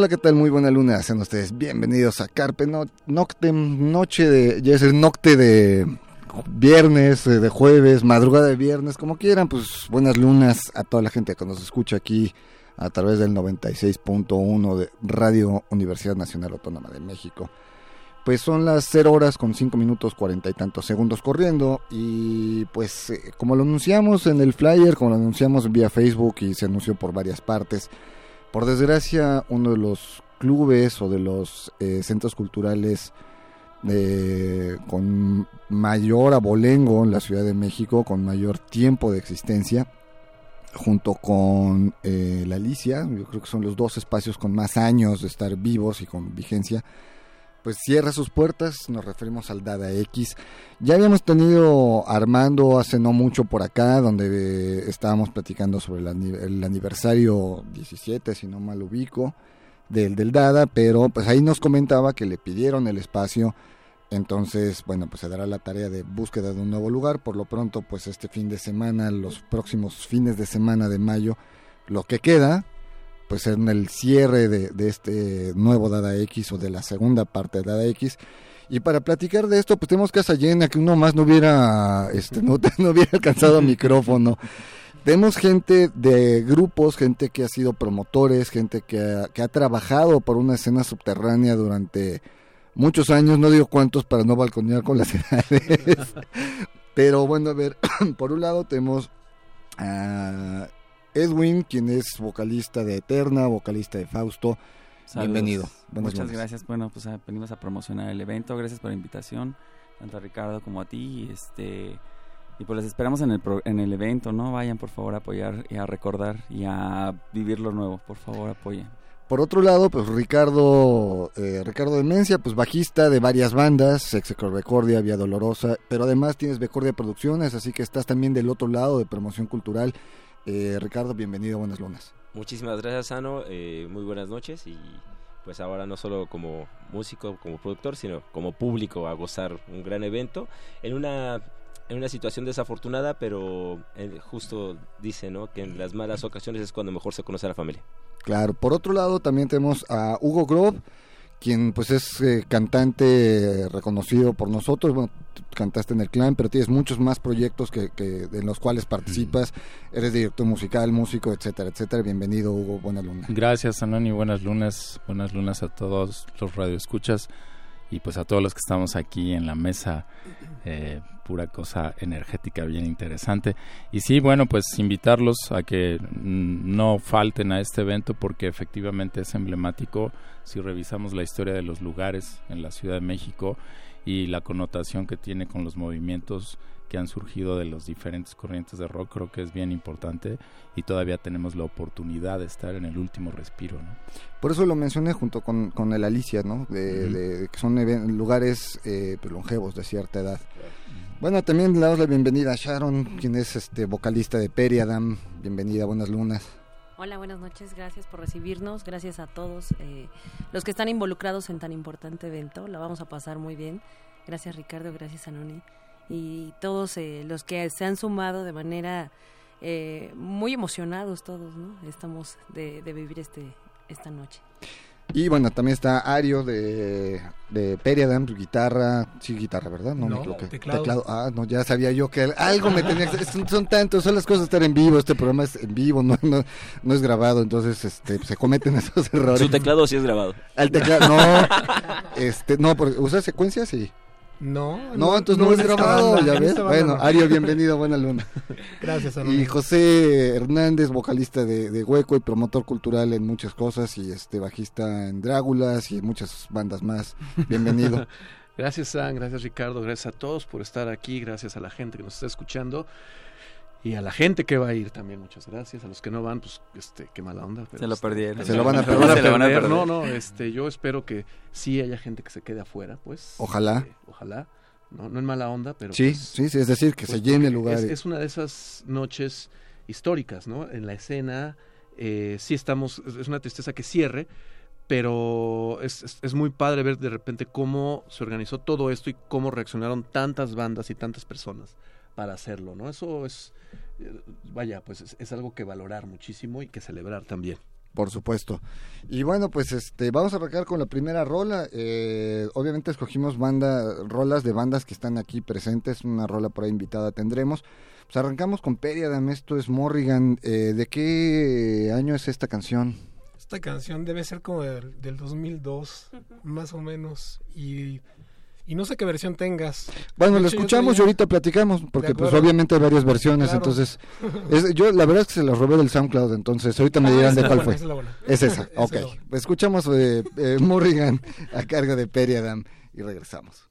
Hola, ¿qué tal? Muy buena luna. Sean ustedes bienvenidos a Carpe Noctem, noche de, ya es el nocte de viernes, eh, de jueves, madrugada de viernes, como quieran, pues buenas lunas a toda la gente que nos escucha aquí a través del 96.1 de Radio Universidad Nacional Autónoma de México. Pues son las 0 horas con 5 minutos 40 y tantos segundos corriendo y pues eh, como lo anunciamos en el flyer, como lo anunciamos vía Facebook y se anunció por varias partes, por desgracia, uno de los clubes o de los eh, centros culturales eh, con mayor abolengo en la Ciudad de México, con mayor tiempo de existencia, junto con eh, la Alicia, yo creo que son los dos espacios con más años de estar vivos y con vigencia, pues cierra sus puertas, nos referimos al Dada X. Ya habíamos tenido Armando hace no mucho por acá, donde eh, estábamos platicando sobre el, aniversario 17, si no mal ubico, del, del Dada, pero pues ahí nos comentaba que le pidieron el espacio, entonces, bueno, pues se dará la tarea de búsqueda de un nuevo lugar. Por lo pronto, pues este fin de semana, los próximos fines de semana de mayo, lo que queda, pues en el cierre de, este nuevo Dada X o de la segunda parte de Dada X. Y para platicar de esto, pues tenemos casa llena, que uno más no hubiera, este, no, no hubiera alcanzado micrófono. Tenemos gente de grupos, gente que ha sido promotores, gente que ha, que ha trabajado por una escena subterránea durante muchos años, no digo cuántos para no balconear con las edades. Pero bueno, a ver, por un lado tenemos a Edwin, quien es vocalista de Eterna, vocalista de Fausto. Bienvenido. Muchas gracias. Bueno, pues ah, venimos a promocionar el evento. Gracias por la invitación, tanto a Ricardo como a ti. Y este y pues les esperamos en el, en el evento, ¿no? Vayan por favor a apoyar y a recordar y a vivir lo nuevo. Por favor, apoyen. Por otro lado, pues Ricardo, eh, Ricardo Demencia, pues bajista de varias bandas, Execor Becordia, Vía Dolorosa, pero además tienes Becordia Producciones, así que estás también del otro lado de promoción cultural eh, Ricardo, bienvenido Buenas Lunas. Muchísimas gracias, Ano. Eh, muy buenas noches y pues ahora no solo como músico, como productor, sino como público a gozar un gran evento en una en una situación desafortunada, pero eh, justo dice, ¿no? Que en las malas ocasiones es cuando mejor se conoce a la familia. Claro. Por otro lado, también tenemos a Hugo Grove quien pues es eh, cantante reconocido por nosotros, bueno, cantaste en el clan, pero tienes muchos más proyectos que, que en los cuales participas, eres director musical, músico, etcétera, etcétera. Bienvenido, Hugo, buenas lunas. Gracias, Anoni, buenas lunas, buenas lunas a todos los radioescuchas y pues a todos los que estamos aquí en la mesa, eh, pura cosa energética bien interesante. Y sí, bueno, pues invitarlos a que no falten a este evento porque efectivamente es emblemático si revisamos la historia de los lugares en la Ciudad de México y la connotación que tiene con los movimientos que han surgido de los diferentes corrientes de rock creo que es bien importante y todavía tenemos la oportunidad de estar en el último respiro. ¿no? Por eso lo mencioné junto con, con el Alicia, ¿no? de, que son lugares eh, pues, longevos de cierta edad. Bueno, también le damos la bienvenida a Sharon, quien es este vocalista de Periadam. Bienvenida, buenas lunas. Hola, buenas noches, gracias por recibirnos, gracias a todos eh, los que están involucrados en tan importante evento, la vamos a pasar muy bien. Gracias Ricardo, gracias Anoni y todos eh, los que se han sumado de manera eh, muy emocionados todos, ¿no? Estamos de, vivir este esta noche. Y bueno, también está Ario de, de Periadam, guitarra, sí, guitarra, ¿verdad? No, no me teclado. Ah, no, ya sabía yo que algo me tenía que... Son, son tantos, son las cosas de estar en vivo, este programa es en vivo, no, no, no es grabado, entonces este, se cometen esos errores. Su teclado sí es grabado. El teclado, no, este, no, porque usa secuencias sí. No, no, entonces no, es grabado, ya ves. Bueno, Ario, bienvenido, buena luna. Gracias, Y José Hernández, vocalista de, Hueco y promotor cultural en muchas cosas y este bajista en Drágulas y muchas bandas más. Bienvenido. gracias, San, gracias, Ricardo, gracias a todos por estar aquí, gracias a la gente que nos está escuchando. Y a la gente que va a ir también muchas gracias a los que no van pues este qué mala onda pero se lo este, perdieron Se lo van a a Se lo van a perder. perder. no no este yo espero que sí haya gente que se quede afuera pues Ojalá. Este, ojalá no no en mala onda pero Sí, pues, sí, sí, es decir, que pues, se llene el lugar. es, es una de esas noches históricas no en la escena eh, sí estamos es es una tristeza que cierre pero es, es, es muy padre ver de repente cómo se organizó todo esto y cómo reaccionaron tantas bandas y tantas personas para hacerlo, ¿no? Eso es, eh, vaya, pues es, es algo que valorar muchísimo y que celebrar también. Por supuesto. Y bueno, pues este, vamos a arrancar con la primera rola. Eh, obviamente escogimos banda, rolas de bandas que están aquí presentes. Una rola por ahí invitada tendremos. Pues arrancamos con Periadam, esto es Morrigan. Eh, ¿De qué año es esta canción? Esta canción debe ser como del, del 2002, más o menos. Y, y no sé qué versión tengas. Bueno, la escuchamos y ahorita platicamos, porque pues obviamente hay varias versiones, Claro. entonces es- yo la verdad es que se las robé del SoundCloud, entonces ahorita me Ah, dirán de la cuál buena, fue. esa es la buena. Es esa, ok. es la. Escuchamos eh, eh, Morrigan a cargo de Periadam y regresamos.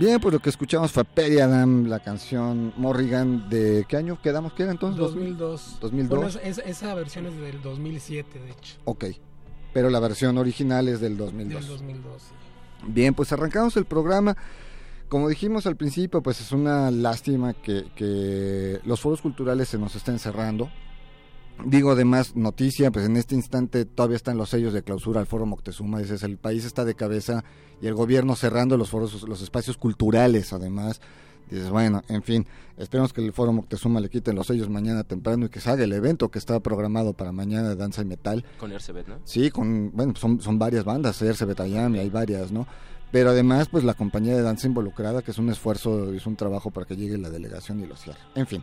Bien, pues lo que escuchamos fue Perry Adam, la canción Morrigan de ¿qué año quedamos que era entonces? 2002. 2002. Bueno, esa, esa versión es del 2007, de hecho. Ok, pero la versión original es del 2002. Del 2002. sí. Bien, pues arrancamos el programa. Como dijimos al principio, pues es una lástima que, que los foros culturales se nos estén cerrando. Digo, además, noticia, pues en este instante todavía están los sellos de clausura al Foro Moctezuma. Dices, el país está de cabeza y el gobierno cerrando los foros, los espacios culturales, además. Dices, bueno, en fin, esperemos que el Foro Moctezuma le quiten los sellos mañana temprano y que salga el evento que estaba programado para mañana de danza y metal. Con Ercebet, ¿no? Sí, con, bueno, son, son varias bandas, Erce Betayam y hay varias, ¿no? Pero además, pues la compañía de danza involucrada, que es un esfuerzo, es un trabajo para que llegue la delegación y lo cierre. En fin,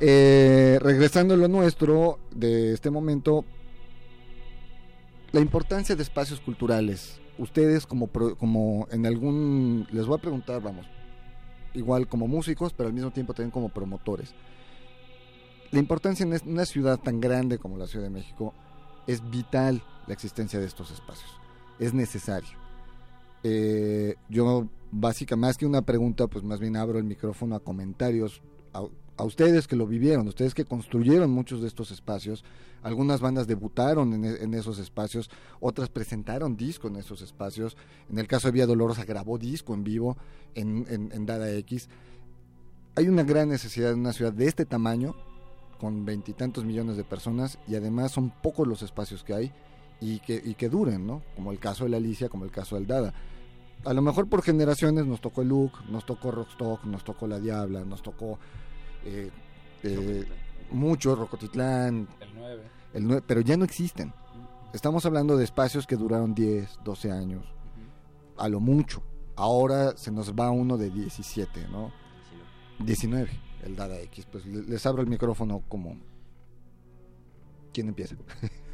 eh, regresando a lo nuestro de este momento, la importancia de espacios culturales. Ustedes como, como en algún, les voy a preguntar, vamos, igual como músicos, pero al mismo tiempo también como promotores. La importancia en una ciudad tan grande como la Ciudad de México es vital la existencia de estos espacios. Es necesario. Eh, yo, básicamente, más que una pregunta, pues más bien abro el micrófono a comentarios a, ustedes que lo vivieron, ustedes que construyeron muchos de estos espacios. Algunas bandas debutaron en, e- en esos espacios, otras presentaron disco en esos espacios. En el caso de Vía Dolorosa grabó disco en vivo en Dada X. Hay una gran necesidad en una ciudad de este tamaño, con veintitantos millones de personas, y además son pocos los espacios que hay y que, y que duren, ¿no? Como el caso de la Alicia, como el caso del Dada. A lo mejor por generaciones nos tocó el Look, nos tocó Rockstock, nos tocó La Diabla, nos tocó eh, eh, mucho Rocotitlán, El 9. el nue- pero ya no existen. Estamos hablando de espacios que duraron 10, 12 años, a lo mucho. Ahora se nos va uno de 17, ¿no? 19, el Dada X. Pues le- les abro el micrófono como... ¿Quién empieza?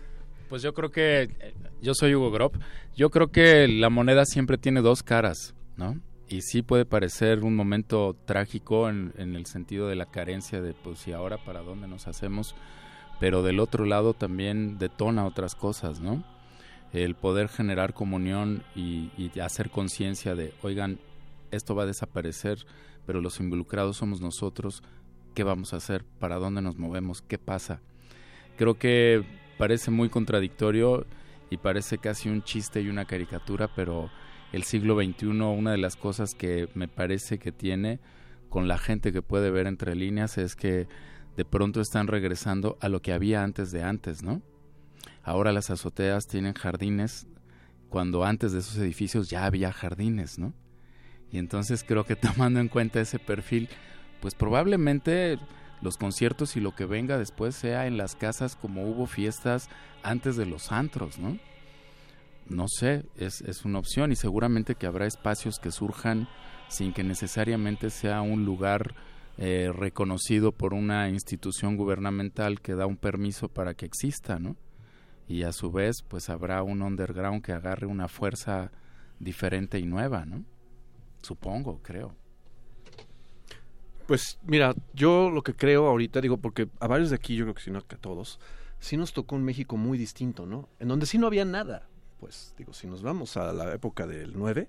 Pues yo creo que, eh, yo soy Hugo Grob, yo creo que la moneda siempre tiene dos caras, ¿no? Y sí puede parecer un momento trágico en, en el sentido de la carencia de, pues, y ahora para dónde nos hacemos, pero del otro lado también detona otras cosas, ¿no? El poder generar comunión y, y hacer conciencia de, oigan, esto va a desaparecer, pero los involucrados somos nosotros, ¿qué vamos a hacer? ¿Para dónde nos movemos? ¿Qué pasa? Creo que parece muy contradictorio y parece casi un chiste y una caricatura, pero el siglo XXI, una de las cosas que me parece que tiene con la gente que puede ver entre líneas es que de pronto están regresando a lo que había antes de antes, ¿no? Ahora las azoteas tienen jardines cuando antes de esos edificios ya había jardines, ¿no? Y entonces creo que tomando en cuenta ese perfil, pues probablemente los conciertos y lo que venga después sea en las casas como hubo fiestas antes de los antros, ¿no? No sé, es, es una opción y seguramente que habrá espacios que surjan sin que necesariamente sea un lugar eh, reconocido por una institución gubernamental que da un permiso para que exista, ¿no? Y a su vez, pues habrá un underground que agarre una fuerza diferente y nueva, ¿no? Supongo, creo. Pues mira, yo lo que creo ahorita, digo, porque a varios de aquí, yo creo que si no que a todos, sí nos tocó un México muy distinto, ¿no? En donde sí no había nada. Pues digo, si nos vamos a la época del 9,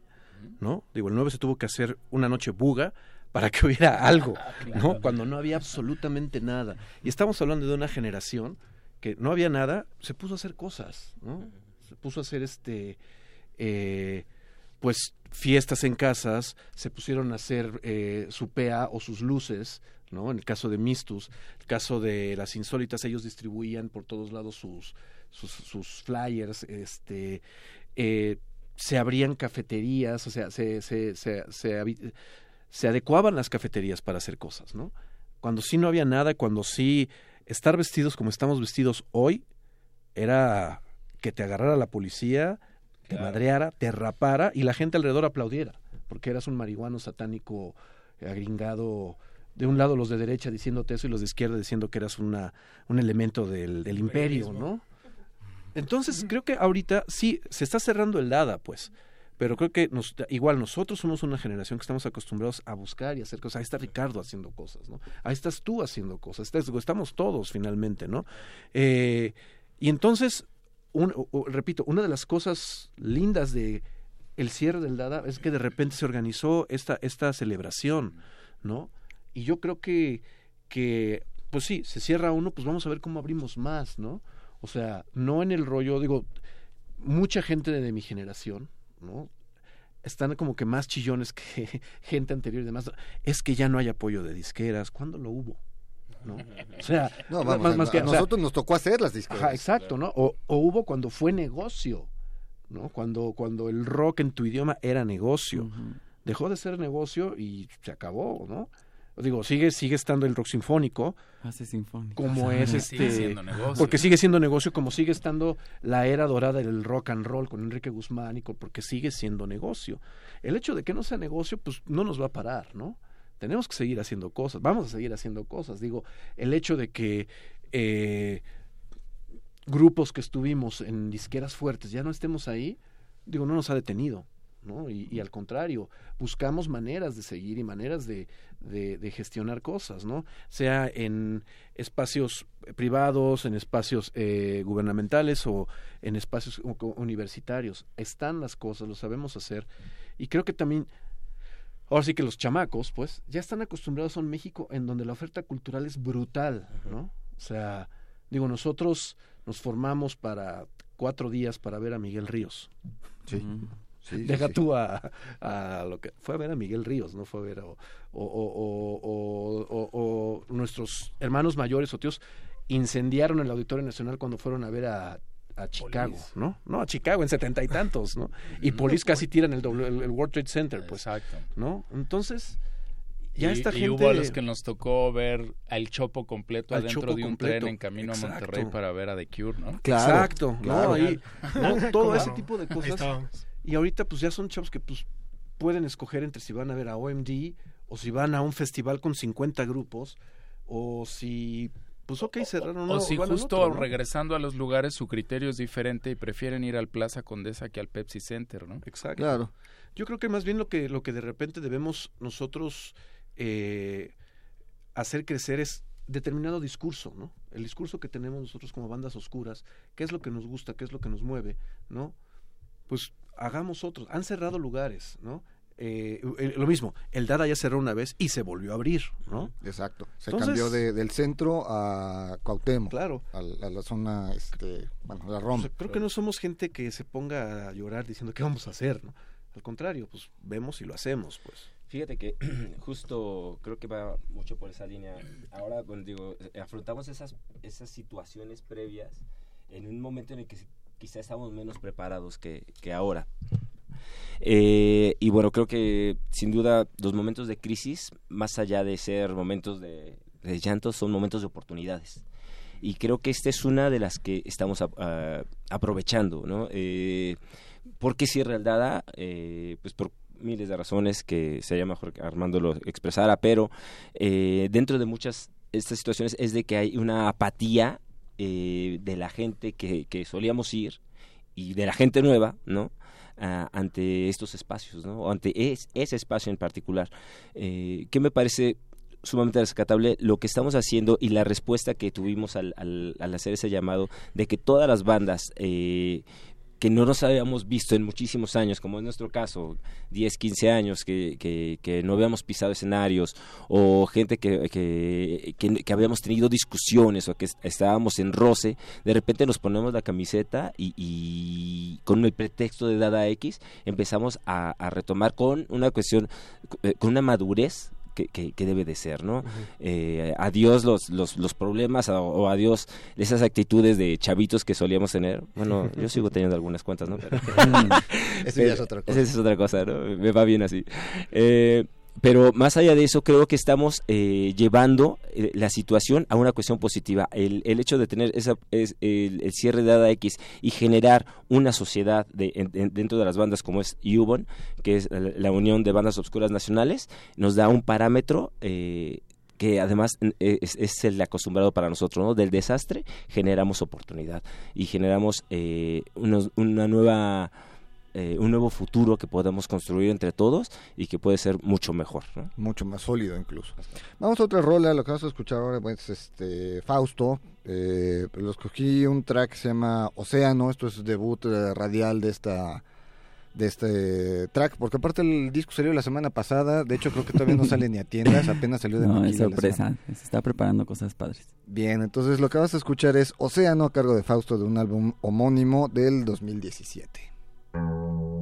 ¿no? Digo, el 9 se tuvo que hacer una noche buga para que hubiera algo, ¿no? Cuando no había absolutamente nada. Y estamos hablando de una generación que no había nada, se puso a hacer cosas, ¿no? Se puso a hacer este, eh, pues fiestas en casas, se pusieron a hacer eh, su PA o sus luces, ¿no? En el caso de Mistus, el caso de las insólitas, ellos distribuían por todos lados sus, sus, flyers, este, eh, se abrían cafeterías, o sea, se, se, se, se adecuaban las cafeterías para hacer cosas, ¿no? Cuando sí no había nada, cuando sí estar vestidos como estamos vestidos hoy, era que te agarrara la policía, te madreara, te rapara y la gente alrededor aplaudiera, porque eras un marihuano satánico eh, agringado. De un lado los de derecha diciéndote eso y los de izquierda diciendo que eras una, un elemento del, del imperio, ¿no? Entonces creo que ahorita sí, se está cerrando el Dada, pues. Pero creo que nos, igual nosotros somos una generación que estamos acostumbrados a buscar y hacer cosas. Ahí está Ricardo haciendo cosas, ¿no? Ahí estás tú haciendo cosas. Estás- estamos todos finalmente, ¿no? Eh, y entonces, repito, una de las cosas lindas de el cierre del Dada es que de repente se organizó esta, esta celebración, ¿no? Y yo creo que, que, pues sí, se cierra uno, pues vamos a ver cómo abrimos más, ¿no? O sea, no en el rollo, digo, mucha gente de, mi generación, ¿no? Están como que más chillones que gente anterior y demás. Es que ya no hay apoyo de disqueras. ¿Cuándo lo hubo? ¿No? O sea, más, que, a nosotros nos tocó hacer las disqueras. exacto, ¿no? O, o, hubo cuando fue negocio, ¿no? Cuando, cuando el rock en tu idioma era negocio. Dejó de ser negocio y se acabó, ¿no? digo, sigue, sigue estando el rock sinfónico. Hace sinfónico. Como es este. Porque sigue siendo negocio, como sigue estando la era dorada del rock and roll con Enrique Guzmán y porque sigue siendo negocio. El hecho de que no sea negocio, pues no nos va a parar, ¿no? Tenemos que seguir haciendo cosas, vamos a seguir haciendo cosas. Digo, el hecho de que eh, grupos que estuvimos en disqueras fuertes ya no estemos ahí, digo, no nos ha detenido. ¿no? Y, al contrario, buscamos maneras de seguir y maneras de, de, gestionar cosas, ¿no? Sea en espacios privados, en espacios eh, gubernamentales o en espacios universitarios. Están las cosas, lo sabemos hacer. Y creo que también, ahora sí que los chamacos, pues, ya están acostumbrados a un México en donde la oferta cultural es brutal, ¿no? O sea, digo, nosotros nos formamos para cuatro días para ver a Miguel Ríos. Sí. Deja tú a, lo que fue a ver a Miguel Ríos, no fue a ver o, o, nuestros hermanos mayores o tíos incendiaron el Auditorio Nacional cuando fueron a ver a, a Chicago, ¿no? No, a Chicago en setenta y tantos, ¿no? Y Police casi tiran el, el, World Trade Center, pues. Exacto. ¿No? Entonces, ya esta gente... Y hubo a los que nos tocó ver al Chopo completo adentro de un tren en camino a Monterrey para ver a The Cure, ¿no? Exacto, ¿no? Ahí, Todo ese tipo de cosas y ahorita pues ya son chavos que pues pueden escoger entre si van a ver a OMD o si van a un festival con 50 grupos o si pues ok, cerraron O, si justo regresando a los lugares su criterio es diferente y prefieren ir al Plaza Condesa que al Pepsi Center, ¿no? Exacto. Claro. Yo creo que más bien lo que, lo que de repente debemos nosotros eh, hacer crecer es determinado discurso, ¿no? El discurso que tenemos nosotros como bandas oscuras, qué es lo que nos gusta, qué es lo que nos mueve, ¿no? Pues hagamos otros. Han cerrado lugares, ¿no? Eh, lo mismo, el Dada ya cerró una vez y se volvió a abrir, ¿no? Exacto. Se cambió de, del centro a Cuauhtémoc. Claro. A, la zona, este, bueno, la Roma. creo que no somos gente que se ponga a llorar diciendo qué vamos a hacer, ¿no? Al contrario, pues vemos y lo hacemos, pues. Fíjate que justo creo que va mucho por esa línea. Ahora, bueno, digo, afrontamos esas, esas situaciones previas en un momento en el que quizá estamos menos preparados que, ahora. Eh, y bueno, creo que sin duda los momentos de crisis, más allá de ser momentos de, llanto, son momentos de oportunidades. Y creo que esta es una de las que estamos aprovechando, ¿no? Eh, ¿Por qué cierra el Dada? Eh, pues por miles de razones que sería mejor que Armando lo expresara, pero eh, dentro de muchas estas situaciones es de que hay una apatía eh, de la gente que, que, solíamos ir y de la gente nueva, ¿no? Ante estos espacios, ¿no? O ante ese espacio en particular. Eh, que me parece sumamente rescatable lo que estamos haciendo y la respuesta que tuvimos al, al, al hacer ese llamado de que todas las bandas eh, que no nos habíamos visto en muchísimos años, como en nuestro caso, 10, 15 años, que, que, no habíamos pisado escenarios, o gente que, que, que, habíamos tenido discusiones o que estábamos en roce, de repente nos ponemos la camiseta y, con el pretexto de Dada X empezamos a, a retomar con una cuestión, eh, con una madurez que, que, debe de ser, ¿no? eh, adiós los, los, los problemas o, adiós esas actitudes de chavitos que solíamos tener. Bueno, yo sigo teniendo algunas cuentas, ¿no? Pero, Eso ya es otra cosa. Esa es otra cosa, ¿no? Me va bien así. Eh, pero más allá de eso, creo que estamos eh, llevando eh, la situación a una cuestión positiva. El, el hecho de tener esa, es, el, cierre de ADA X y generar una sociedad de, dentro de las bandas como es UBON, que es la, Unión de Bandas Obscuras Nacionales, nos da un parámetro eh, que además es, es, el acostumbrado para nosotros, ¿no? Del desastre generamos oportunidad y generamos una nueva eh, un nuevo futuro que podemos construir entre todos y que puede ser mucho mejor. Mucho más sólido incluso. Vamos a otra rola, lo que vamos a escuchar ahora es este Fausto. Eh, lo escogí un track que se llama Océano, esto es debut eh, radial de esta de este track, porque aparte el disco salió la semana pasada, de hecho creo que todavía no sale ni a tiendas, apenas salió de No, es sorpresa. Se está preparando cosas padres. Bien, entonces lo que vas a escuchar es Océano a cargo de Fausto de un álbum homónimo del 2017. Empezar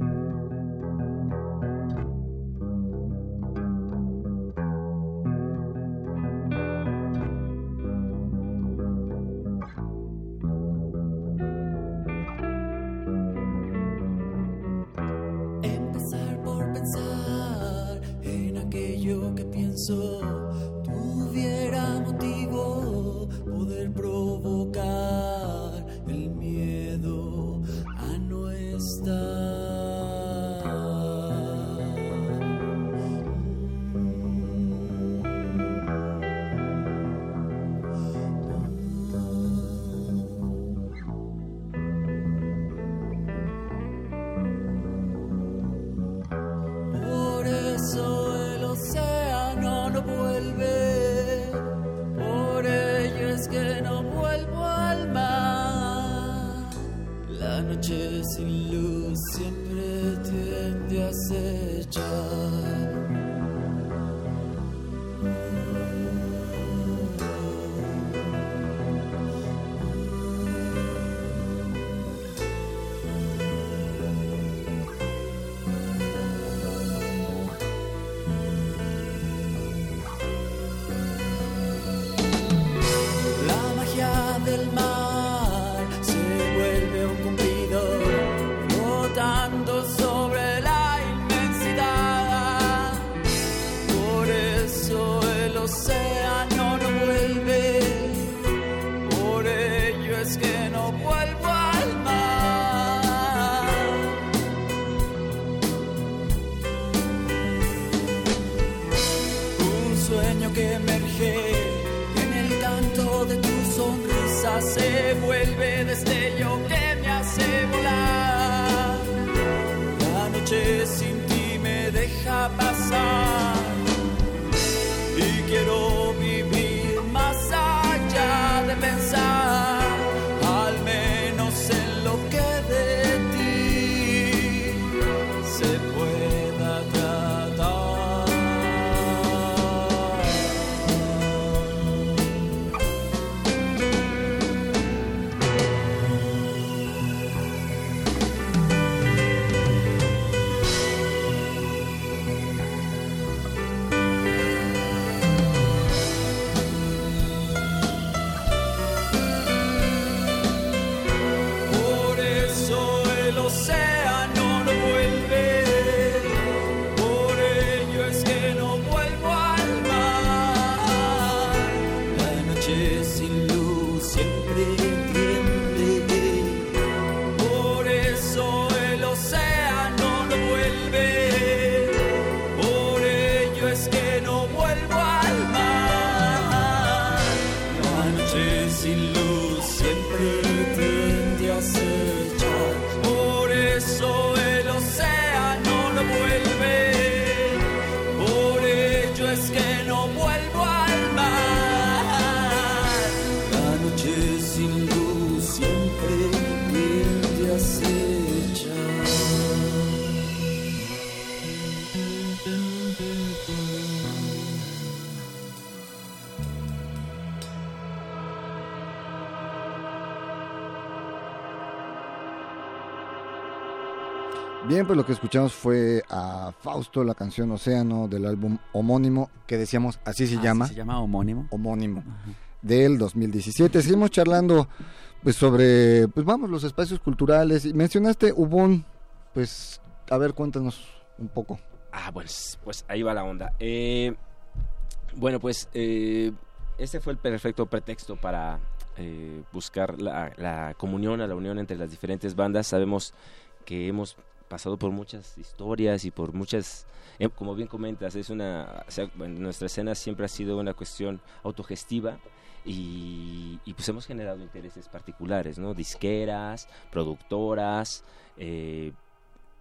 en el canto de tu sonrisa se vuelve destello que Bien, pues lo que escuchamos fue a Fausto, la canción Océano del álbum homónimo, que decíamos así se Ah, llama, ¿Se llama homónimo? homónimo, del 2017. Seguimos charlando pues sobre, pues vamos, los espacios culturales. Y mencionaste Ubón, pues a ver, cuéntanos un poco. Ah, pues, pues ahí va la onda. Eh, bueno, pues eh, este fue el perfecto pretexto para eh, buscar la, la comunión, a la unión entre las diferentes bandas. Sabemos que hemos pasado por muchas historias y por muchas, eh, como bien comentas, es una, o sea, nuestra escena siempre ha sido una cuestión autogestiva y, pues hemos generado intereses particulares, ¿no? Disqueras, productoras, eh,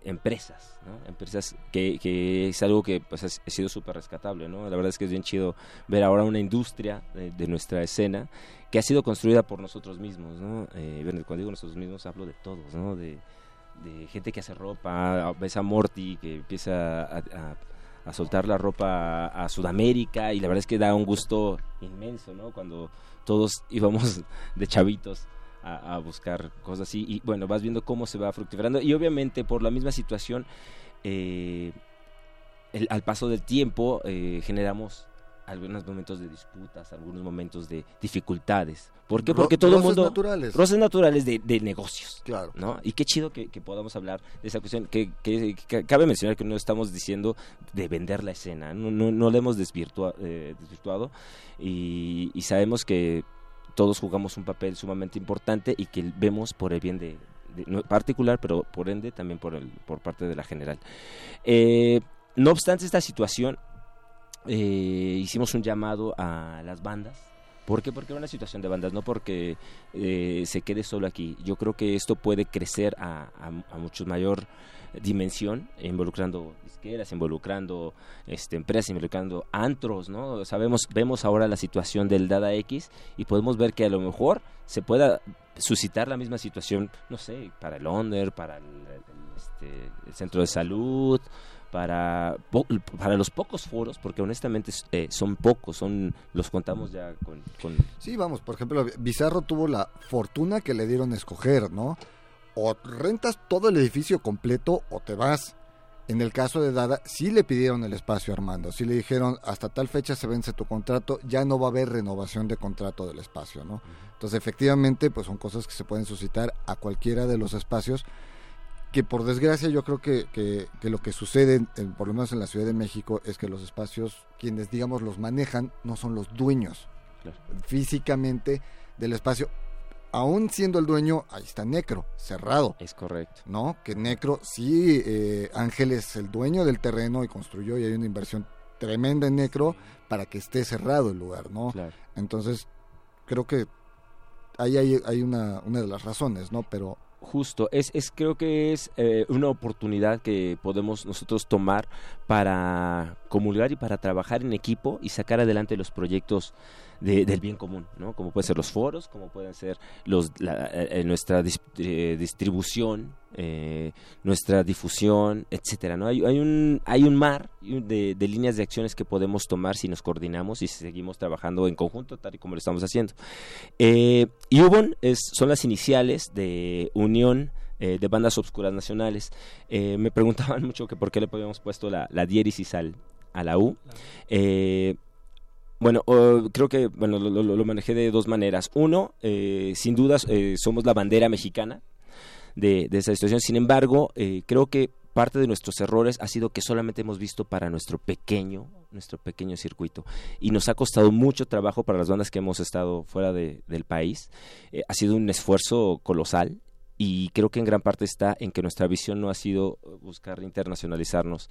empresas, ¿no? Empresas que, es algo que pues, ha sido súper rescatable, ¿no? La verdad es que es bien chido ver ahora una industria de, nuestra escena que ha sido construida por nosotros mismos, ¿no? Eh, cuando digo nosotros mismos hablo de todos, ¿no? De, de gente que hace ropa, ves a Morty que empieza a, soltar la ropa a, Sudamérica y la verdad es que da un gusto inmenso, ¿no? Cuando todos íbamos de chavitos a, buscar cosas así y bueno, vas viendo cómo se va fructificando y obviamente por la misma situación, eh, al paso del tiempo eh, generamos algunos momentos de disputas, algunos momentos de dificultades. ¿Por qué? Porque todo el mundo... naturales. Roces naturales de, de negocios. Claro. ¿no? Y qué chido que, que podamos hablar de esa cuestión. Que, que- que cabe mencionar que no estamos diciendo de vender la escena, no, no, no la hemos desvirtua- eh, desvirtuado y, y sabemos que todos jugamos un papel sumamente importante y que vemos por el bien de, de- no particular, pero por ende también por, el, por parte de la general. Eh, no obstante esta situación, eh, hicimos un llamado a las bandas. ¿Por qué? Porque era una situación de bandas, no porque eh, se quede solo aquí. Yo creo que esto puede crecer a, a, a mucho mayor dimensión, involucrando disqueras, involucrando este, empresas, involucrando antros, ¿no? Sabemos, vemos ahora la situación del Dada X y podemos ver que a lo mejor se pueda suscitar la misma situación, no sé, para el Onder, para el, este, el centro de salud, para, para los pocos foros, porque honestamente eh, son pocos, son los contamos ya con... con Sí, vamos, por ejemplo, Bizarro tuvo la fortuna que le dieron a escoger, ¿no? O rentas todo el edificio completo o te vas. En el caso de Dada, sí le pidieron el espacio a Armando, sí le dijeron hasta tal fecha se vence tu contrato, ya no va a haber renovación de contrato del espacio, ¿no? Entonces, efectivamente, pues son cosas que se pueden suscitar a cualquiera de los espacios, que por desgracia yo creo que, que- que lo que sucede, en- por lo menos en la Ciudad de México, es que los espacios, quienes digamos los manejan, no son los dueños Claro. físicamente del espacio. Aún siendo el dueño, ahí está Necro, cerrado. Es correcto. ¿No? Que Necro, sí, eh, Ángel es el dueño del terreno y construyó y hay una inversión tremenda en Necro para que esté cerrado el lugar, ¿no? Claro. Entonces, creo que ahí hay, hay una, una de las razones, ¿no? Pero Justo, es, es creo que es eh, una oportunidad que podemos nosotros tomar para comulgar y para trabajar en equipo y sacar adelante los proyectos de- del bien común, ¿no? Como pueden ser los foros, como pueden ser los, la- eh, eh, nuestra dis- eh, distribución, eh, nuestra difusión, etcétera, ¿no? Hay, hay un hay un mar de, de líneas de acciones que podemos tomar si nos coordinamos y si seguimos trabajando en conjunto, tal y como lo estamos haciendo. Eh, UBON es, son las iniciales de Unión de Bandas Obscuras Nacionales. Me preguntaban mucho que por qué le habíamos puesto la, la diéresis al, a la U. Eh, bueno, o- creo que bueno lo, lo- lo manejé de dos maneras. Uno, eh, sin dudas, eh, somos la bandera mexicana de, de esa situación. Sin embargo, eh, creo que parte de nuestros errores ha sido que solamente hemos visto para nuestro pequeño, nuestro pequeño circuito. Y nos ha costado mucho trabajo para las bandas que hemos estado fuera de- del país. Eh, ha sido un esfuerzo colosal. Y creo que en gran parte está en que nuestra visión no ha sido eh, buscar internacionalizarnos.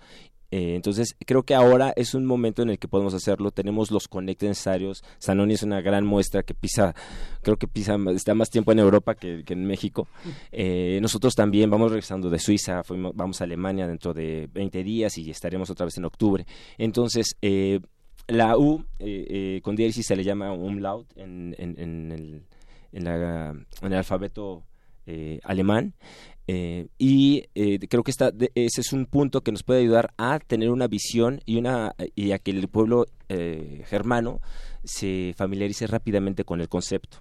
Eh, entonces, creo que ahora es un momento en el que podemos hacerlo. Tenemos los conectes necesarios. Sanoni es una gran muestra que pisa, creo que pisa, está más tiempo en Europa que, en México. Eh, nosotros también vamos regresando de Suiza, fuimos- vamos a Alemania dentro de 20 días y estaremos otra vez en octubre. Entonces, eh, la U eh, con diéresis se le llama umlaut en, en, el, en el alfabeto eh, alemán. Eh, y eh, creo que ese es un punto que nos puede ayudar a tener una visión y, una, y a que el pueblo eh, germano se familiarice rápidamente con el concepto.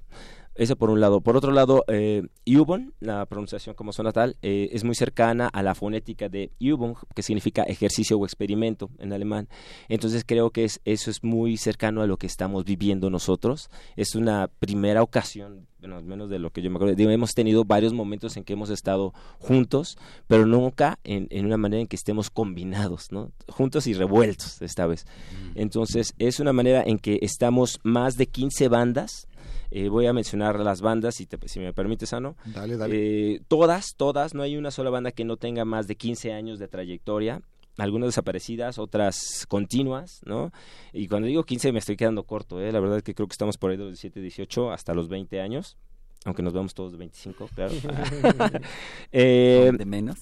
Eso por un lado. Por otro lado, eh, Übung, la pronunciación como suena tal, eh, es muy cercana a la fonética de Übung, que significa ejercicio o experimento en alemán. Entonces creo que es, eso es muy cercano a lo que estamos viviendo nosotros. Es una primera ocasión, bueno, al menos de lo que yo me acuerdo. Digo, hemos tenido varios momentos en que hemos estado juntos, pero nunca en, en una manera en que estemos combinados, ¿no? Juntos y revueltos esta vez. Entonces es una manera en que estamos más de 15 bandas. Eh, voy a mencionar las bandas, si, te- si me permites, Ano. dale, dale. Eh, todas, todas, no hay una sola banda que no tenga más de 15 años de trayectoria. Algunas desaparecidas, otras continuas, ¿no? Y cuando digo 15 me estoy quedando corto, ¿eh? La verdad es que creo que estamos por ahí de los 17, 18 hasta los 20 años. Aunque nos vemos todos de 25, claro. eh, ¿De menos?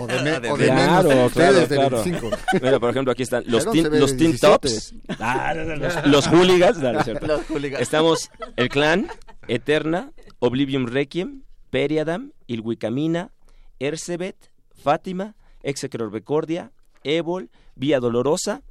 o de, me- o de claro, menos ustedes claro, de claro. 25. Mira, por ejemplo, aquí están los, ve los 17. Tops, Ah, los, los hooligans, no, no es cierto. Los hooligans. Estamos el Clan, Eterna, Oblivion Requiem, Periadam, Ilwicamina, Ercebet, Fátima, Execrorbecordia, Ébol, Vía Dolorosa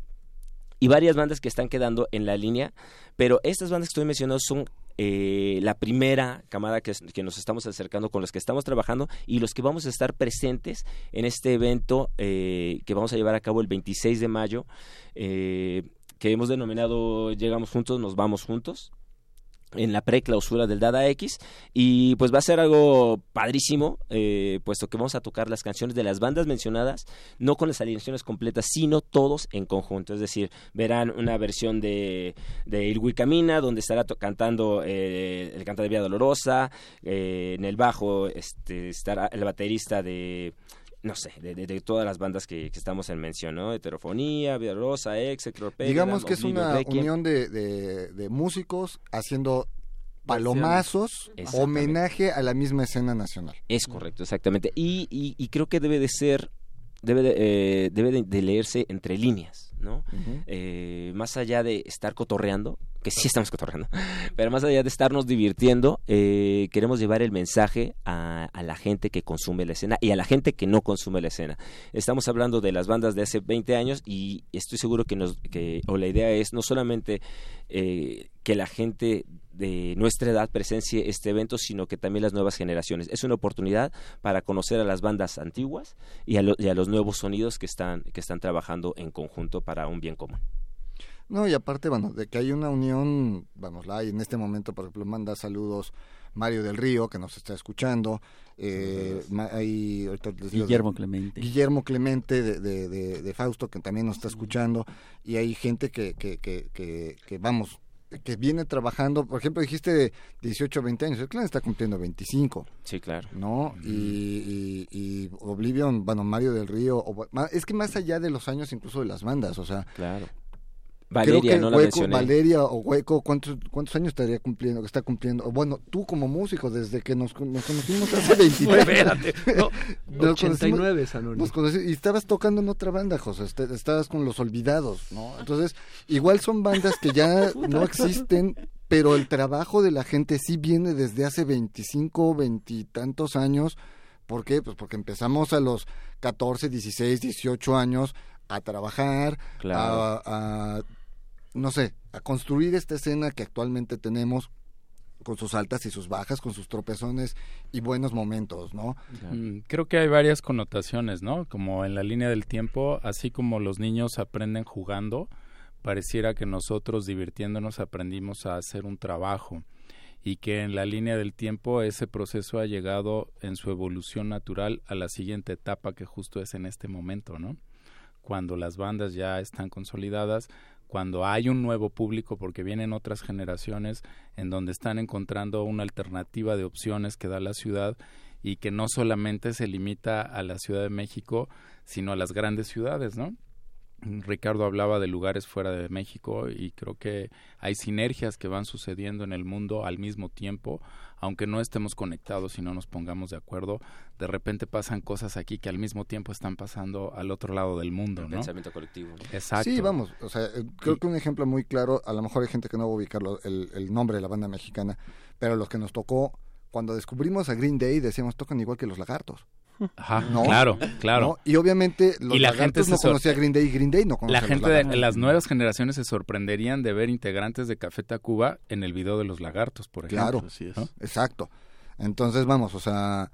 y varias bandas que están quedando en la línea, pero estas bandas que estoy mencionando son eh, la primera camada que, nos estamos acercando, con los que estamos trabajando y los que vamos a estar presentes en este evento eh, que vamos a llevar a cabo el 26 de mayo, eh, que hemos denominado Llegamos juntos, nos vamos juntos en la preclausura del Dada X y pues va a ser algo padrísimo eh, puesto que vamos a tocar las canciones de las bandas mencionadas no con las alineaciones completas sino todos en conjunto. Es decir verán una versión de de Ilwi Camina donde estará cantando eh, el canta de Vía Dolorosa eh, en el bajo este estará el baterista de no sé, de, de, de, todas las bandas que, que, estamos en mención, ¿no? Heterofonía, Vida Rosa, Execro, Digamos que es una unión de, de, músicos haciendo palomazos, homenaje a la misma escena nacional. Es correcto, exactamente. Y, y, y creo que debe de ser, debe de, eh, debe de, leerse entre líneas, ¿no? Uh -huh. eh, más allá de estar cotorreando, que sí estamos cotorreando, pero más allá de estarnos divirtiendo, eh, queremos llevar el mensaje a, a, la gente que consume la escena y a la gente que no consume la escena. Estamos hablando de las bandas de hace 20 años y estoy seguro que, nos, que o la idea es no solamente eh, que la gente de nuestra edad presencie este evento, sino que también las nuevas generaciones. Es una oportunidad para conocer a las bandas antiguas y a, lo, y a los nuevos sonidos que están, que están trabajando en conjunto para un bien común. No, y aparte, bueno, de que hay una unión, vamos, la hay en este momento, por ejemplo, manda saludos Mario del Río, que nos está escuchando, eh, hay, Guillermo Clemente. Guillermo Clemente de, de, de, de, Fausto, que también nos está escuchando, y hay gente que, que, que, que, que vamos, que viene trabajando, por ejemplo, dijiste de 18 20 años, el clan está cumpliendo 25. Sí, claro. ¿No? Y, y, y, Oblivion, bueno, Mario del Río, o, es que más allá de los años incluso de las bandas, o sea, claro. Valeria, Creo que no Hueco, la mencioné. Valeria o Hueco, ¿cuántos, ¿cuántos años estaría cumpliendo? Que está cumpliendo. Bueno, tú como músico, desde que nos, nos conocimos hace 23 Espérate, no, Nos 89 Sanoni. Nos y estabas tocando en otra banda, José. este- Estabas con Los Olvidados, ¿no? Entonces, igual son bandas que ya no existen, pero el trabajo de la gente sí viene desde hace 25, veintitantos años. ¿Por qué? Pues porque empezamos a los 14, 16, 18 años a trabajar, Claro. a, a, no sé, a construir esta escena que actualmente tenemos con sus altas y sus bajas, con sus tropezones y buenos momentos, ¿no? Mm, Creo que hay varias connotaciones, ¿no? Como en la línea del tiempo, así como los niños aprenden jugando, pareciera que nosotros divirtiéndonos aprendimos a hacer un trabajo y que en la línea del tiempo ese proceso ha llegado en su evolución natural a la siguiente etapa que justo es en este momento, ¿no? Cuando las bandas ya están consolidadas, cuando hay un nuevo público porque vienen otras generaciones en donde están encontrando una alternativa de opciones que da la ciudad y que no solamente se limita a la Ciudad de México, sino a las grandes ciudades, ¿no? Ricardo hablaba de lugares fuera de México y creo que hay sinergias que van sucediendo en el mundo al mismo tiempo, aunque no estemos conectados y no nos pongamos de acuerdo, de repente pasan cosas aquí que al mismo tiempo están pasando al otro lado del mundo, El ¿no? pensamiento colectivo. ¿no? Exacto. Sí, vamos, o sea, eh, creo que un ejemplo muy claro, a lo mejor hay gente que no va a ubicar el, el nombre de la banda mexicana, pero los que nos tocó, cuando descubrimos a Green Day, decíamos, tocan igual que los lagartos. Ajá, ¿no? claro, claro. ¿no? Y obviamente los Y la gente no conocía a Green Day y Green Day no conocía La gente los de las nuevas generaciones se sorprenderían de ver integrantes de Café Tacuba en el video de los lagartos, por ejemplo. Claro, Así es. ¿no? exacto. Entonces, vamos, o sea,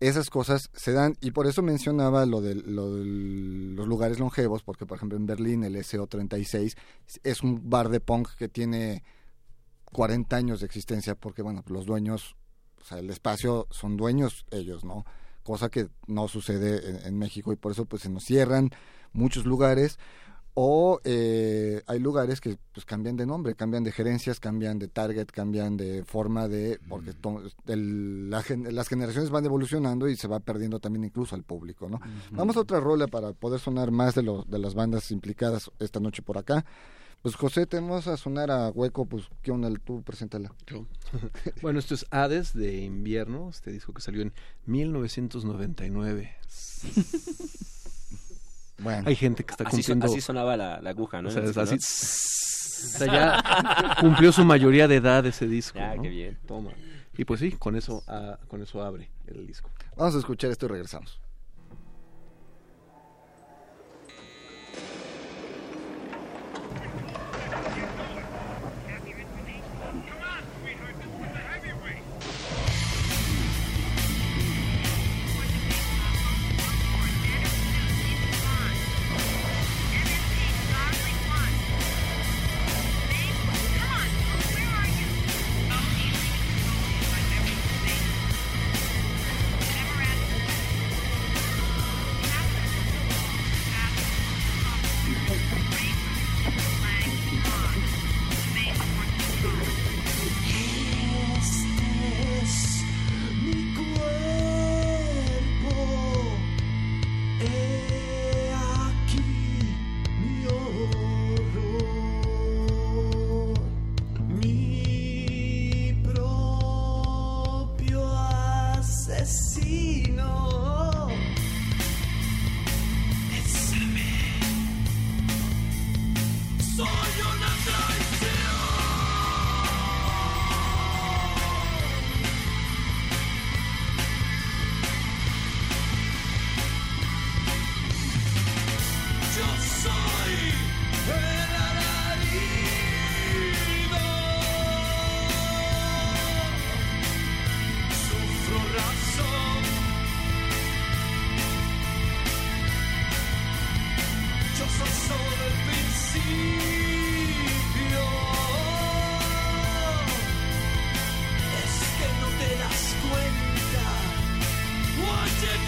esas cosas se dan, y por eso mencionaba lo de, lo de los lugares longevos, porque por ejemplo en Berlín el SO36 es un bar de punk que tiene 40 años de existencia, porque bueno, los dueños, o sea, el espacio son dueños ellos, ¿no? Cosa que no sucede en, en México y por eso pues se nos cierran muchos lugares o eh, hay lugares que pues cambian de nombre, cambian de gerencias, cambian de target, cambian de forma de porque to- el- la gen- las generaciones van evolucionando y se va perdiendo también incluso al público, ¿no? Vamos a otra rola para poder sonar más de, lo- de las bandas implicadas esta noche por acá. Pues José, tenemos a sonar a Hueco, pues ¿qué onda? Tú preséntala. Yo. bueno, esto es Hades de invierno, este disco que salió en 1999. Bueno, Hay gente que está Así, son- cumpliendo... así sonaba la, la aguja, ¿no? o sea, es así... O sea, ya cumplió su mayoría de edad ese disco. ¿no? qué bien. Toma. Y pues sí, con eso, ah, con eso abre el disco. Vamos a escuchar esto y regresamos.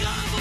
Ha llegado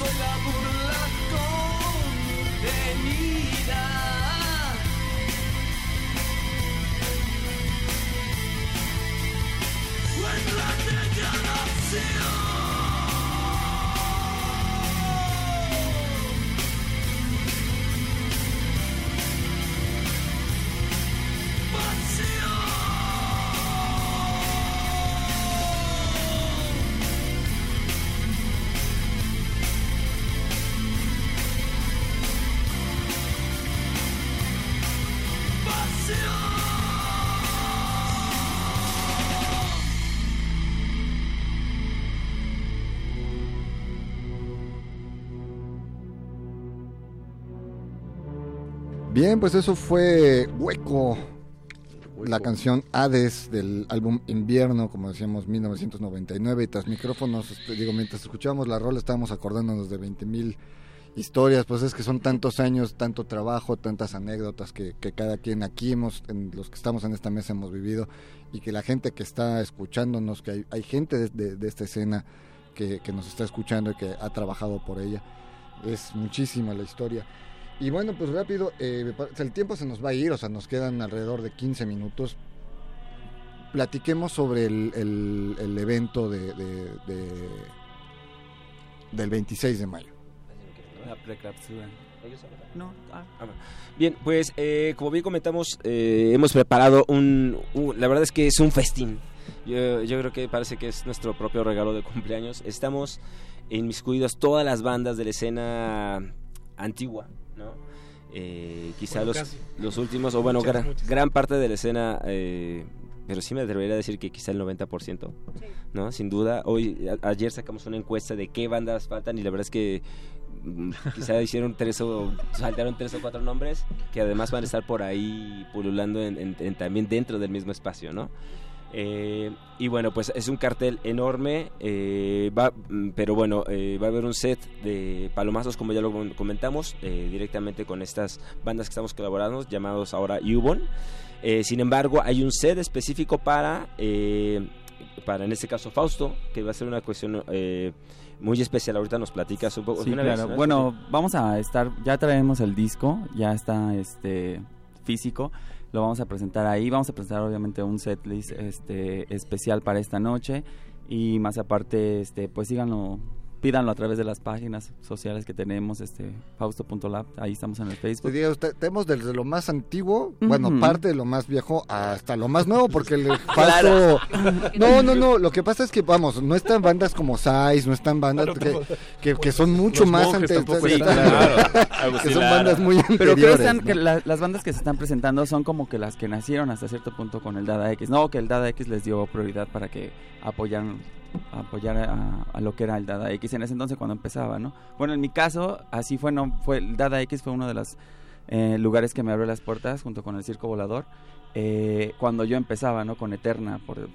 soy la burla contenida. En la degradación. Bien, pues eso fue Hueco, la canción Hades del álbum Invierno, como decíamos, 1999. Y tras micrófonos, este, digo, mientras escuchábamos la rola, estábamos acordándonos de 20 mil historias. Pues es que son tantos años, tanto trabajo, tantas anécdotas que, que cada quien aquí hemos, en los que estamos en esta mesa, hemos vivido. Y que la gente que está escuchándonos, que hay, hay gente de, de- de esta escena que, que nos está escuchando y que ha trabajado por ella. Es muchísima la historia. Y bueno, pues rápido, eh, el tiempo se nos va a ir, o sea, nos quedan alrededor de 15 minutos. platiquemos sobre el, el- el evento de, de- de- del 26 de mayo. La precapsula. No, ah, Ah. Bien, pues eh, como bien comentamos, eh, hemos preparado un, un- La verdad es que es un festín. Yo, yo creo que parece que es nuestro propio regalo de cumpleaños. Estamos inmiscuidos todas las bandas de la escena antigua. Eh, quizá Bueno, los, los últimos, o bueno, Muchas, gran, muchas. gran parte de la escena, eh, pero sí me atrevería a decir que quizá el 90%, ¿no? Sin duda. Hoy, a- ayer sacamos una encuesta de qué bandas faltan y la verdad es que mm, quizá hicieron tres o saltaron tres o cuatro nombres que además van a estar por ahí pululando en- en- en- también dentro del mismo espacio, ¿no? Eh, y bueno, pues es un cartel enorme, eh, va, mm, pero bueno, eh, va a haber un set de palomazos, como ya lo com- comentamos, eh, directamente con estas bandas que estamos colaborando, llamados ahora Ubon. Eh, sin embargo, hay un set específico para, eh, para en este caso Fausto, que va a ser una cuestión eh, muy especial. Ahorita nos platicas un poco. Sí, vez, claro. ¿no? Bueno, vamos a estar, ya traemos el disco, ya está este físico, lo vamos a presentar ahí, vamos a presentar obviamente un setlist este especial para esta noche. Y más aparte este pues síganlo pídanlo a través de las páginas sociales que tenemos, este fausto.lab, ahí estamos en el Te Facebook. diga usted, tenemos desde lo más antiguo, bueno, parte de lo más viejo hasta lo más nuevo, porque el Fausto... No, no, no, lo que pasa es que, vamos, no están bandas como Size, no están bandas que, que, que son mucho Los más antes, tampoco que están. son bandas muy Pero creo que, ¿no? que la- las bandas que se están presentando son como que las que nacieron hasta cierto punto con el Dada X. No, que el Dada X les dio prioridad para que apoyaran apoyar a, a lo que era el Dada X en ese entonces cuando empezaba, ¿no? Bueno, en mi caso, así fue, no fue el Dada X fue uno de los eh, lugares que me abrió las puertas junto con el Circo Volador eh, cuando yo empezaba, ¿no? Con Eterna, por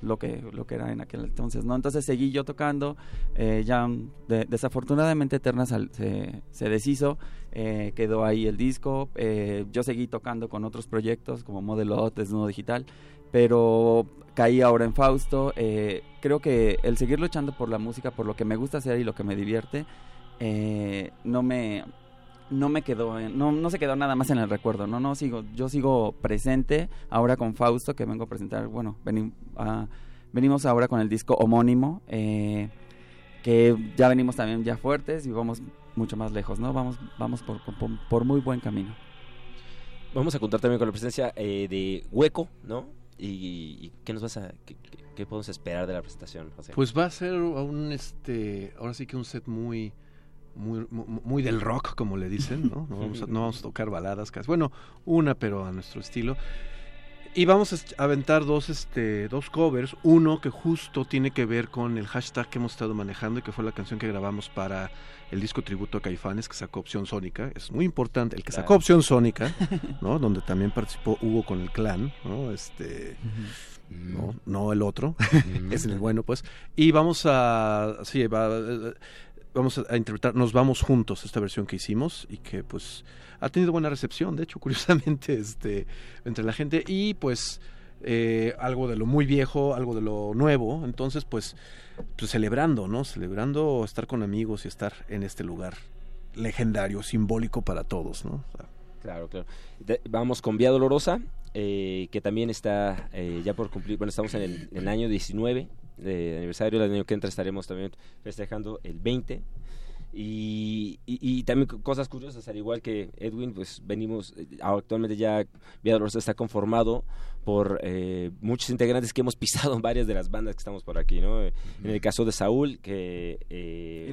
lo que lo que era en aquel entonces, ¿no? Entonces seguí yo tocando, eh, ya de- desafortunadamente Eterna sal- se, se deshizo, eh, quedó ahí el disco, eh, yo seguí tocando con otros proyectos como Modelo Desnudo Digital, pero caí ahora en Fausto, eh, creo que el seguir luchando por la música, por lo que me gusta hacer y lo que me divierte, eh, no me no me quedó no, no se quedó nada más en el recuerdo no no sigo yo sigo presente ahora con Fausto que vengo a presentar bueno veni- ah, venimos ahora con el disco homónimo eh, que ya venimos también ya fuertes y vamos mucho más lejos no vamos vamos por, por, por muy buen camino. Vamos a contar también con la presencia eh, de Hueco, ¿no? Y, y ¿qué nos vas a, qué, qué- podemos esperar de la presentación? Pues va a ser un, este, ahora sí que un set muy, muy, mu- muy del rock, como le dicen, ¿no? No vamos a, no vamos a tocar baladas, casi. bueno, una, pero a nuestro estilo. Y vamos a aventar dos, este, dos covers, uno que justo tiene que ver con el hashtag que hemos estado manejando y que fue la canción que grabamos para el disco tributo a Caifanes que sacó Opción Sónica. Es muy importante, el que Claro. sacó Opción Sónica, ¿no? Donde también participó Hugo con el clan, ¿no? Este, no, no el otro, es el bueno, pues. Y vamos a, sí, va, eh, vamos a interpretar, nos vamos juntos esta versión que hicimos y que pues ha tenido buena recepción, de hecho, curiosamente, este, entre la gente y pues eh, algo de lo muy viejo, algo de lo nuevo, entonces pues, pues celebrando, ¿no? Celebrando estar con amigos y estar en este lugar legendario, simbólico para todos, ¿no? Claro, claro. Vamos con Vía Dolorosa, eh, que también está eh, ya por cumplir, bueno, estamos en el, en el año 19 de aniversario, el año que entra estaremos también festejando el 20. Y, y, y también co- cosas curiosas, al igual que Edwin, pues venimos, eh, actualmente ya Vía Dolorosa está conformado por eh, muchos integrantes que hemos pisado en varias de las bandas que estamos por aquí, ¿no? En el caso de Saúl, que... eh,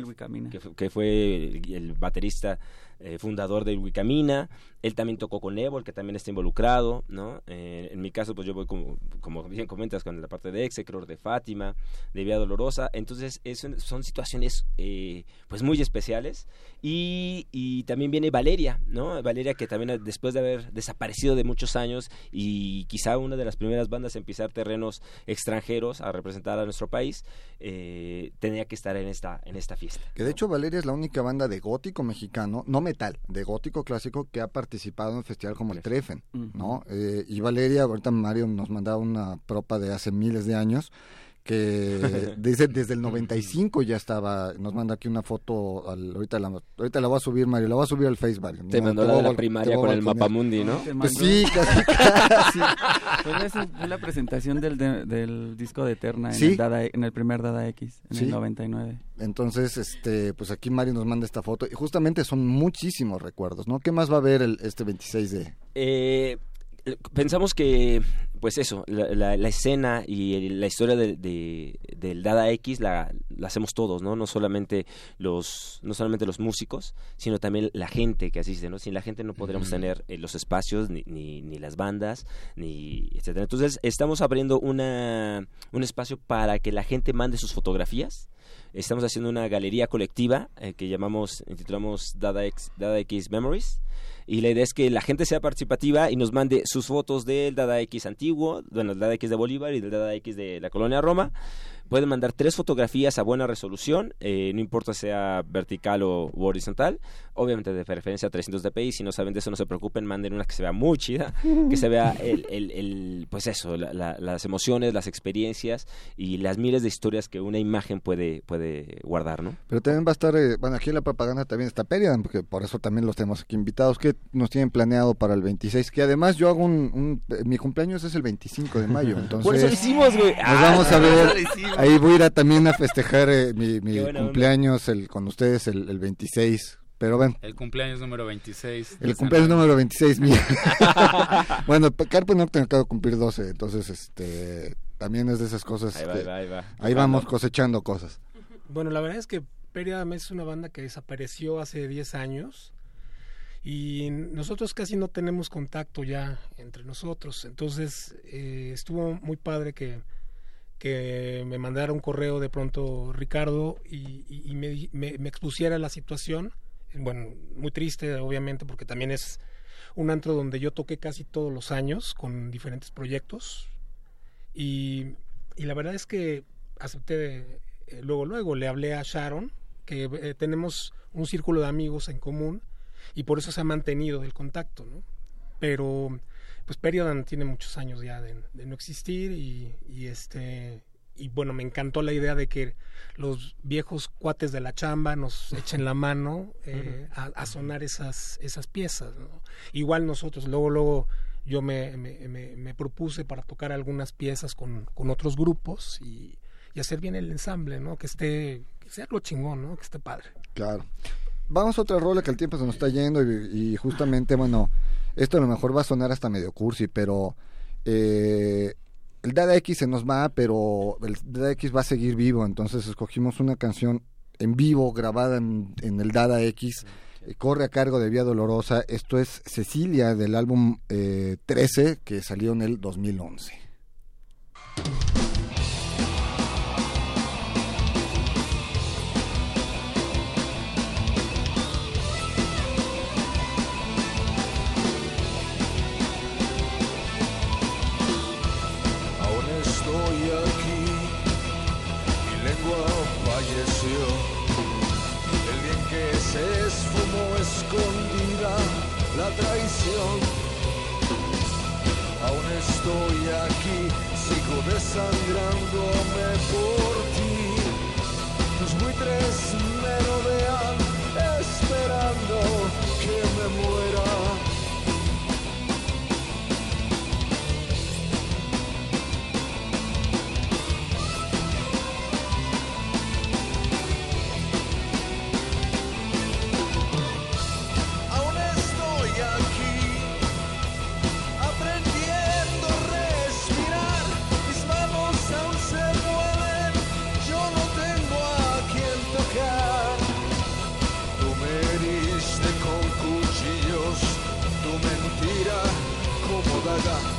que, que fue el, el baterista eh, fundador de Wicamina. Él también tocó con Evo, el que también está involucrado, ¿no? Eh, en mi caso, pues yo voy como, como bien comentas con la parte de Execror, de Fátima, de Vía Dolorosa. Entonces, es son situaciones eh, pues muy especiales. Y, y también viene Valeria, ¿no? Valeria que también después de haber desaparecido de muchos años y quizá una de las primeras bandas en pisar terrenos extranjeros a representar a nuestro país, tenía que estar en esta, en esta fiesta. Que de hecho Valeria es la única banda de gótico mexicano, no metal, de gótico clásico que ha participado en un festival como el Treffen, ¿no? Eh, y Valeria, ahorita Mario nos mandaba una propa de hace miles de años, que dice desde el 95 ya estaba, nos manda aquí una foto, al- ahorita, la, ahorita la voy a subir, Mario, la voy a subir al Facebook. Te No, mandó te la de la primaria con el mapamundi, ¿no? Pues sí, casi, casi. Fue, esa- fue la presentación del, de- del disco de Eterna en, Sí. el Dada- en el primer Dada X, en Sí. el 99. Entonces, este, pues aquí Mario nos manda esta foto y justamente son muchísimos recuerdos, ¿no? ¿Qué más va a haber el, este 26 de...? Eh, pensamos que, pues eso, la, la- la escena y el- la historia de, de- del Dada X la, la hacemos todos, ¿no? No solamente los, no solamente los músicos, sino también la gente que asiste, ¿no? Sin la gente no podríamos tener eh, los espacios, ni, ni, ni las bandas, ni etcétera. Entonces, estamos abriendo una, un espacio para que la gente mande sus fotografías. Estamos haciendo una galería colectiva eh, que llamamos, intitulamos Dada X, Dada X Memories. Y la idea es que la gente sea participativa y nos mande sus fotos del Dada X antiguo, bueno, el Dada X de Bolívar y del Dada X de la colonia Roma. Pueden mandar tres fotografías a buena resolución, eh, no importa sea vertical o u horizontal, obviamente de preferencia a 300 dpi, si no saben de eso no se preocupen, manden una que se vea muy chida, que se vea el, el- el- pues eso, la- la- las emociones, las experiencias y las miles de historias que una imagen puede, puede guardar, ¿no? Pero también va a estar, eh, bueno, aquí en la propaganda también está Perian, porque por eso también los tenemos aquí invitados, que nos tienen planeado para el 26, que además yo hago un, un- mi cumpleaños es el 25 de mayo, entonces... Por eso lo hicimos, güey. Nos Ah, vamos a por eso ver. Ahí voy a ir a, también a festejar eh, mi, cumpleaños el, con ustedes el, el 26, pero bueno, El cumpleaños número 26. el cumpleaños San número 26 mío. bueno, Carpe Nocturne acaba de cumplir 12, entonces este también es de esas cosas Ahí va, que- ahí va, ahí va. ahí vamos cosechando cosas. Bueno, la verdad es que Periam es una banda que desapareció hace 10 años y nosotros casi no tenemos contacto ya entre nosotros. Entonces eh, estuvo muy padre que, que me mandara un correo de pronto Ricardo y, me expusiera la situación. Bueno, muy triste obviamente porque también es un antro donde yo toqué casi todos los años con diferentes proyectos y, y la verdad es que acepté eh, luego luego le hablé a Sharon que eh, tenemos un círculo de amigos en común y por eso se ha mantenido el contacto no pero pues Periodan tiene muchos años ya de, de no existir y, y este y bueno me encantó la idea de que los viejos cuates de la chamba nos echen la mano eh, a, a sonar esas esas piezas ¿no? igual nosotros luego luego yo me, me, me- me propuse para tocar algunas piezas con, con otros grupos y, y hacer bien el ensamble, ¿no? Que esté, que sea lo chingón, ¿no? Que esté padre. Claro. Vamos a otra rola que el tiempo se nos está yendo y, y justamente, bueno, esto a lo mejor va a sonar hasta medio cursi, pero eh, el Dada X se nos va, pero el Dada X va a seguir vivo, entonces escogimos una canción en vivo grabada en, en el Dada X, eh, corre a cargo de Vía Dolorosa, esto es Cecilia del álbum eh, 13 que salió en el 2011. Traición. Aún estoy aquí, sigo desangrándome Yoga.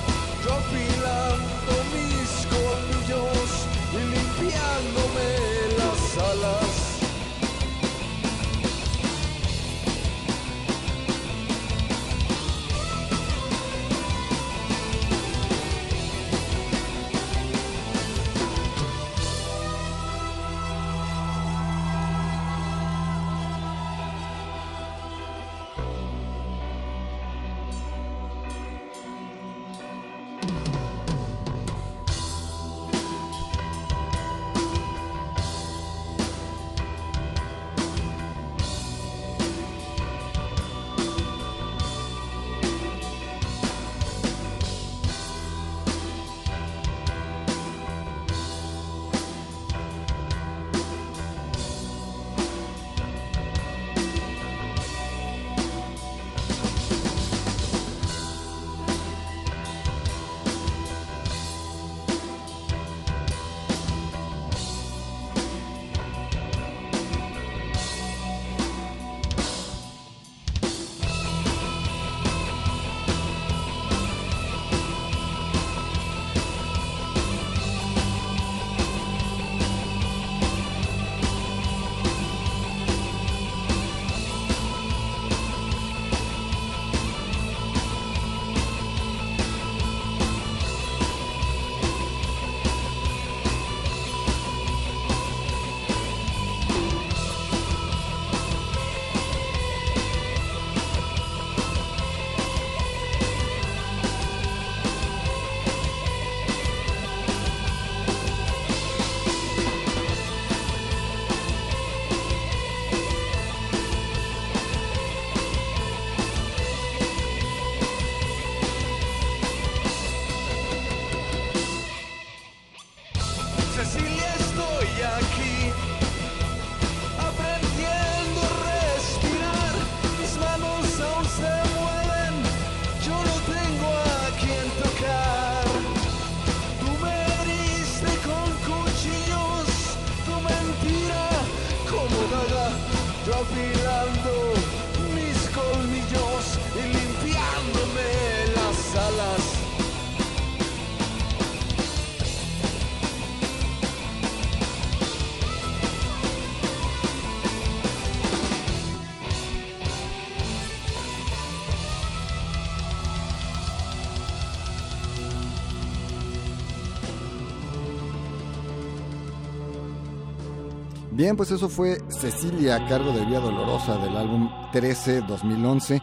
Bien, pues eso fue Cecilia a cargo de Vía Dolorosa del álbum 13 2011.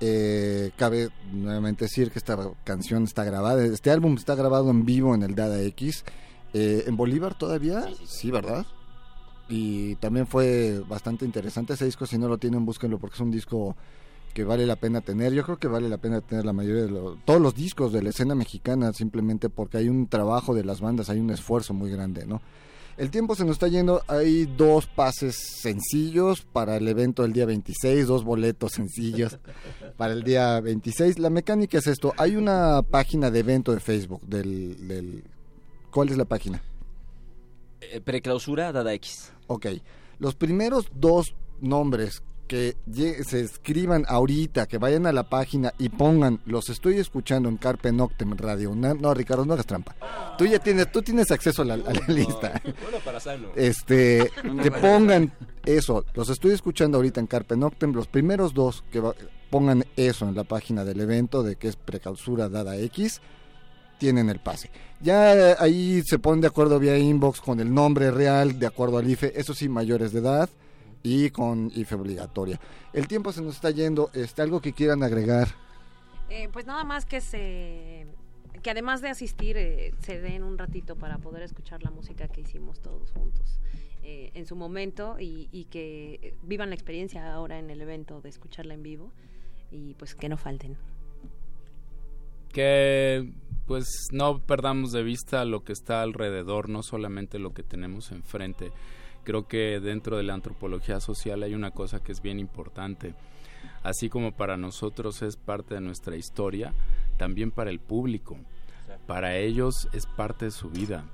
Eh, cabe nuevamente decir que esta canción está grabada, este álbum está grabado en vivo en el Dada X. Eh, ¿En Bolívar todavía? Sí, ¿verdad? Y también fue bastante interesante ese disco, si no lo tienen, búsquenlo porque es un disco que vale la pena tener. Yo creo que vale la pena tener la mayoría de los, todos los discos de la escena mexicana, simplemente porque hay un trabajo de las bandas, hay un esfuerzo muy grande, ¿no? El tiempo se nos está yendo, hay dos pases sencillos para el evento del día 26, dos boletos sencillos para el día 26. La mecánica es esto, hay una página de evento de Facebook del... del ¿Cuál es la página? Eh, preclausura Dada X. Ok, los primeros dos nombres que se escriban ahorita, que vayan a la página y pongan, los estoy escuchando en Carpe Noctem Radio UNAM. No, Ricardo, no hagas trampa. Tú ya tienes, tú tienes acceso a la, a la lista. Bueno, para sano. Este, que pongan eso, los estoy escuchando ahorita en Carpe Noctem, los primeros dos que va- pongan eso en la página del evento de que es preclausura dada X, tienen el pase. Ya ahí se ponen de acuerdo vía inbox con el nombre real, de acuerdo al IFE, eso sí, mayores de edad y con IFE obligatoria. El tiempo se nos está yendo, este, algo que quieran agregar. Eh, pues nada más que se que además de asistir eh, se den un ratito para poder escuchar la música que hicimos todos juntos eh, en su momento y, y que vivan la experiencia ahora en el evento de escucharla en vivo y pues que no falten. que pues no perdamos de vista lo que está alrededor, no solamente lo que tenemos enfrente. Creo que dentro de la antropología social hay una cosa que es bien importante. Así como para nosotros es parte de nuestra historia, también para el público. Para ellos es parte de su vida.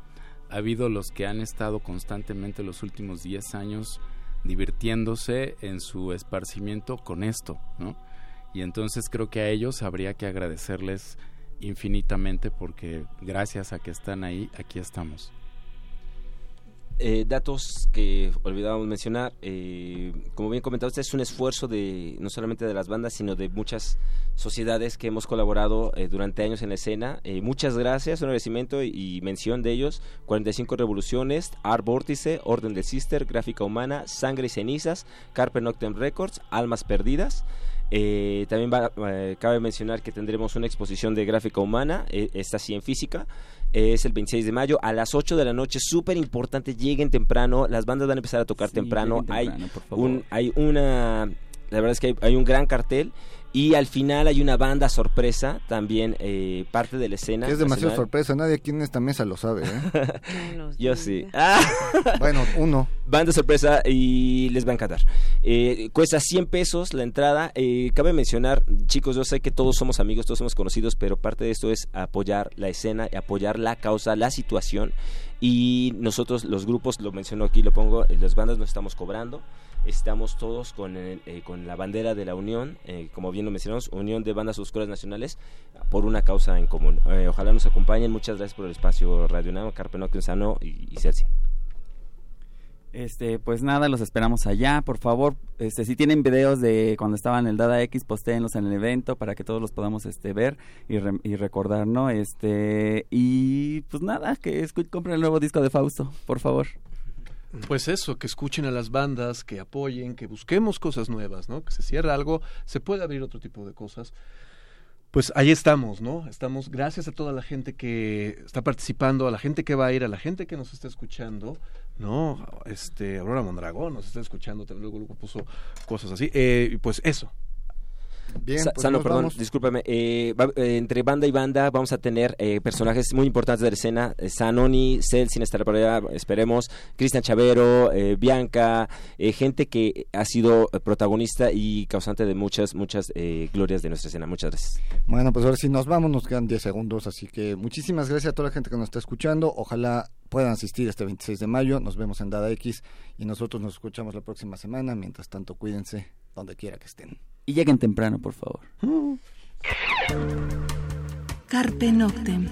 Ha habido los que han estado constantemente los últimos 10 años divirtiéndose en su esparcimiento con esto, ¿no? Y entonces creo que a ellos habría que agradecerles infinitamente porque gracias a que están ahí, aquí estamos. Eh, datos que olvidábamos mencionar, eh, como bien comentado, este es un esfuerzo de no solamente de las bandas, sino de muchas sociedades que hemos colaborado eh, durante años en la escena. Eh, muchas gracias, un agradecimiento y, mención de ellos. 45 Revoluciones, Art Vórtice, Orden de Sister, Gráfica Humana, Sangre y Cenizas, Carpe Noctem Records, Almas Perdidas. Eh, también va- eh, cabe mencionar que tendremos una exposición de gráfica humana, eh, esta sí en física, es el 26 de mayo a las 8 de la noche, súper importante, lleguen temprano, las bandas van a empezar a tocar Sí, temprano, hay, un, hay una, la verdad es que hay, hay un gran cartel y al final hay una banda sorpresa, también eh, parte de la escena. Es demasiado nacional. sorpresa, nadie aquí en esta mesa lo sabe. ¿eh? Yo sí. Ah. bueno, uno. Banda sorpresa y les va a encantar. Eh, cuesta 100 pesos la entrada. Eh, cabe mencionar, chicos, yo sé que todos somos amigos, todos somos conocidos, pero parte de esto es apoyar la escena, apoyar la causa, la situación. Y nosotros, los grupos, lo menciono aquí, lo pongo, eh, las bandas nos estamos cobrando. Estamos todos con, el- eh, con la bandera de la Unión, eh, como bien lo mencionamos, Unión de Bandas Oscuras Nacionales, por una causa en común. Eh, ojalá nos acompañen. Muchas gracias por el espacio Radio Namo, Carpe Noctem Sano y, y Celsi. Este, pues nada, los esperamos allá, por favor. Este, si tienen videos de cuando estaban el Dada X, postéenlos en el evento para que todos los podamos este ver y, re- y recordar, ¿no? Este, y pues nada, que compren el nuevo disco de Fausto, por favor. Pues eso, que escuchen a las bandas, que apoyen, que busquemos cosas nuevas, ¿no? Que se cierra algo, se puede abrir otro tipo de cosas. Pues ahí estamos, ¿no? Estamos, gracias a toda la gente que está participando, a la gente que va a ir, a la gente que nos está escuchando, ¿no? Este, Aurora Mondragón nos está escuchando, luego, luego puso cosas así. Eh, pues eso. Bien, Sa- pues Sano, perdón, vamos. discúlpame. eh, va- eh, entre banda y banda vamos a tener eh, personajes muy importantes de la escena. eh, Sanoni, Cel, sin estar por allá, esperemos. Cristian Chavero, eh, Bianca, eh, gente que ha sido eh, protagonista y causante de muchas, muchas eh, glorias de nuestra escena. Muchas gracias. Bueno, pues ahora sí nos vamos, nos quedan 10 segundos, así que muchísimas gracias a toda la gente que nos está escuchando. Ojalá puedan asistir este 26 de mayo. Nos vemos en Dada X y nosotros nos escuchamos la próxima semana. Mientras tanto, cuídense donde quiera que estén. Y lleguen temprano, por favor. Carpe Noctem.